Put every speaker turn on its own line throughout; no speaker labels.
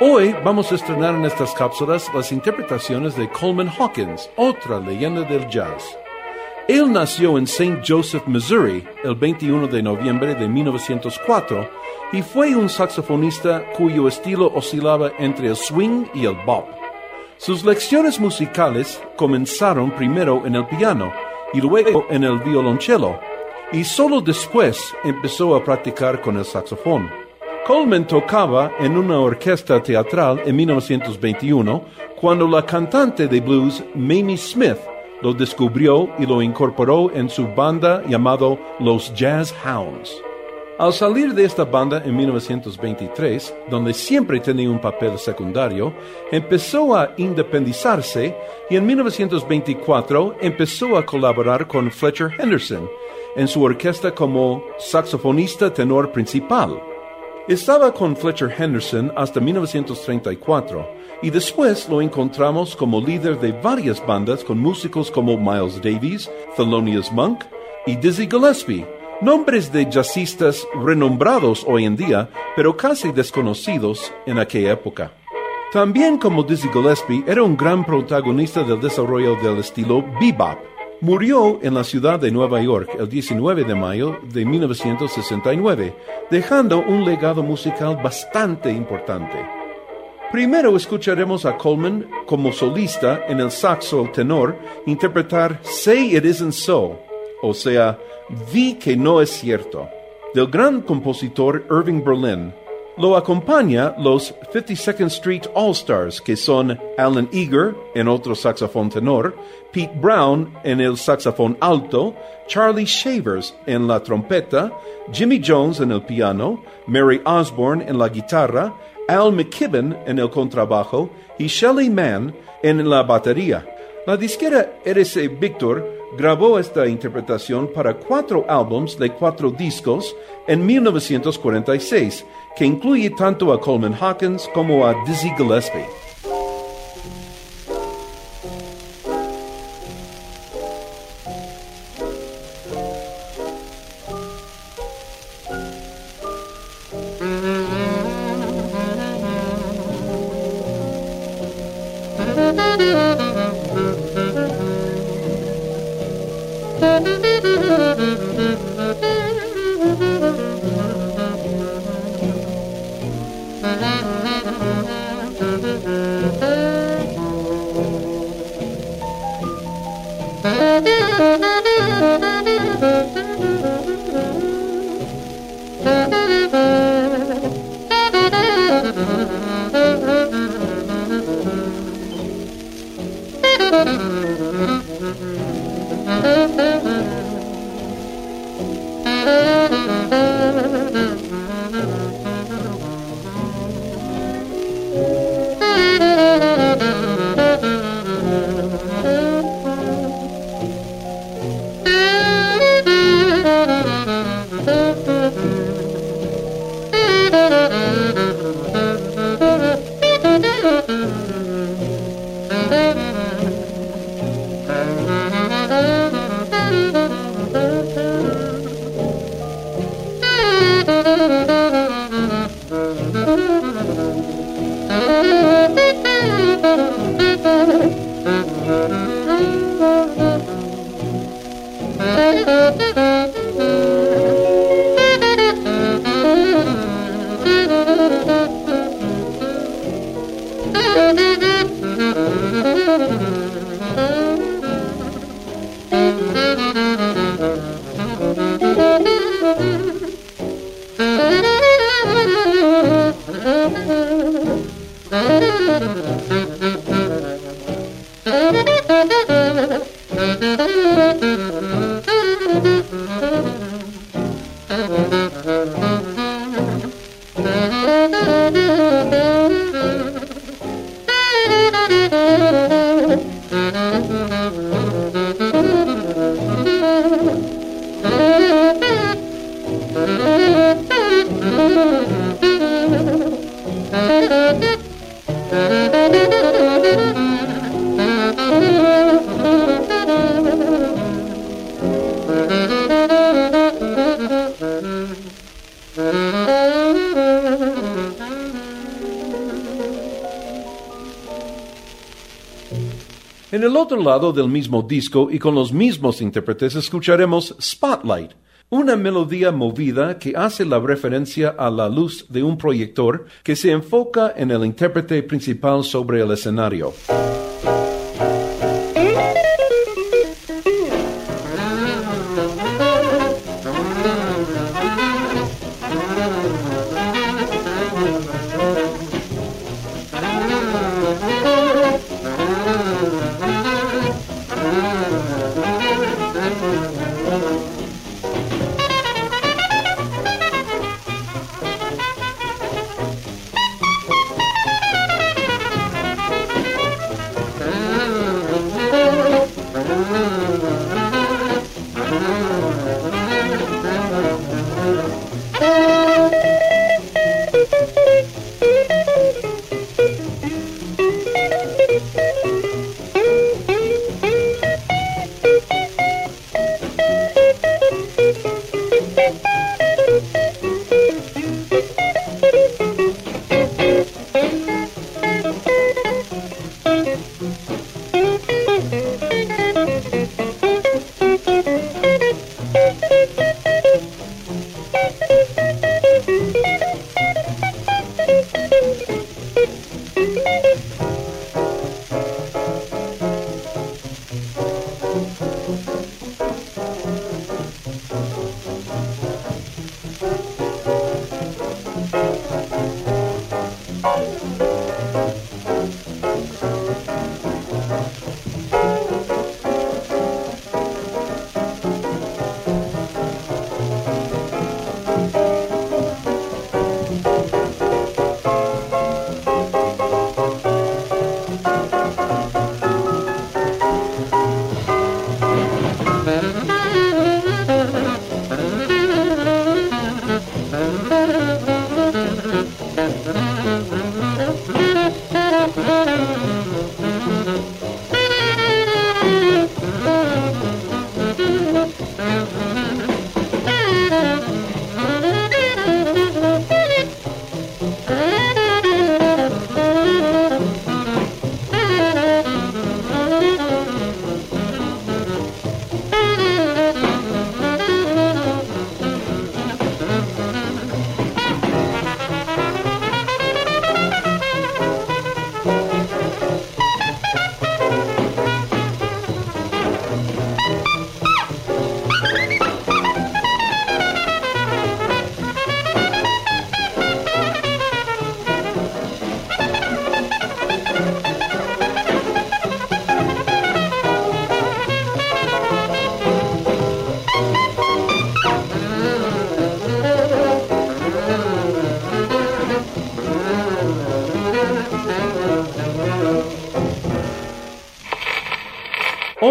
Hoy vamos a estrenar en estas cápsulas las interpretaciones de Coleman Hawkins, otra leyenda del jazz. Él nació en St. Joseph, Missouri, el 21 de noviembre de 1904 y fue un saxofonista cuyo estilo oscilaba entre el swing y el bop. Sus lecciones musicales comenzaron primero en el piano y luego en el violonchelo, y solo después empezó a practicar con el saxofón. Coleman tocaba en una orquesta teatral en 1921 cuando la cantante de blues Mamie Smith lo descubrió y lo incorporó en su banda llamado Los Jazz Hounds. Al salir de esta banda en 1923, donde siempre tenía un papel secundario, empezó a independizarse y en 1924 empezó a colaborar con Fletcher Henderson en su orquesta como saxofonista tenor principal. Estaba con Fletcher Henderson hasta 1934 y después lo encontramos como líder de varias bandas con músicos como Miles Davis, Thelonious Monk y Dizzy Gillespie, nombres de jazzistas renombrados hoy en día, pero casi desconocidos en aquella época. También como Dizzy Gillespie era un gran protagonista del desarrollo del estilo bebop, Murió en la ciudad de Nueva York el 19 de mayo de 1969, dejando un legado musical bastante importante. Primero escucharemos a Coleman como solista en el saxo tenor interpretar Say It Isn't So, o sea, Vi que no es cierto, del gran compositor Irving Berlin, lo acompaña los 52nd Street All Stars, que son Alan Eager en otro saxofón tenor, Pete Brown en el saxofón alto, Charlie Shavers en la trompeta, Jimmy Jones en el piano, Mary Osborne en la guitarra, Al McKibben en el contrabajo y Shelley Mann en la batería. La disquera RC Victor grabó esta interpretación para cuatro álbums de cuatro discos en 1946, que incluye tanto a Coleman Hawkins como a Dizzy Gillespie.
Mm-hmm.
En el otro lado del mismo disco y con los mismos intérpretes escucharemos Spotlight, una melodía movida que hace la referencia a la luz de un proyector que se enfoca en el intérprete principal sobre el escenario. Thank you.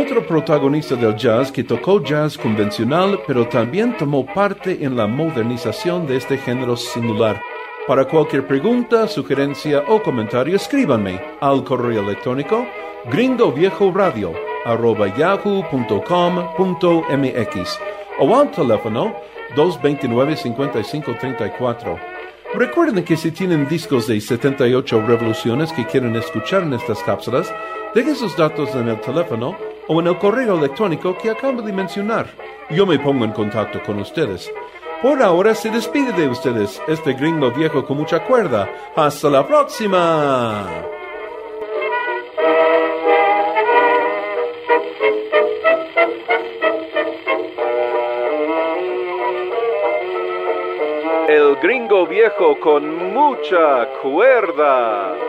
Otro protagonista del jazz que tocó jazz convencional, pero también tomó parte en la modernización de este género singular. Para cualquier pregunta, sugerencia o comentario, escríbanme al correo electrónico gringoviejoradio.yahoo.com.mx o al teléfono 229-5534. Recuerden que si tienen discos de 78 revoluciones que quieren escuchar en estas cápsulas, dejen sus datos en el teléfono o en el correo electrónico que acabo de mencionar. Yo me pongo en contacto con ustedes. Por ahora se despide de ustedes este gringo viejo con mucha cuerda. Hasta la próxima. El gringo viejo con mucha cuerda.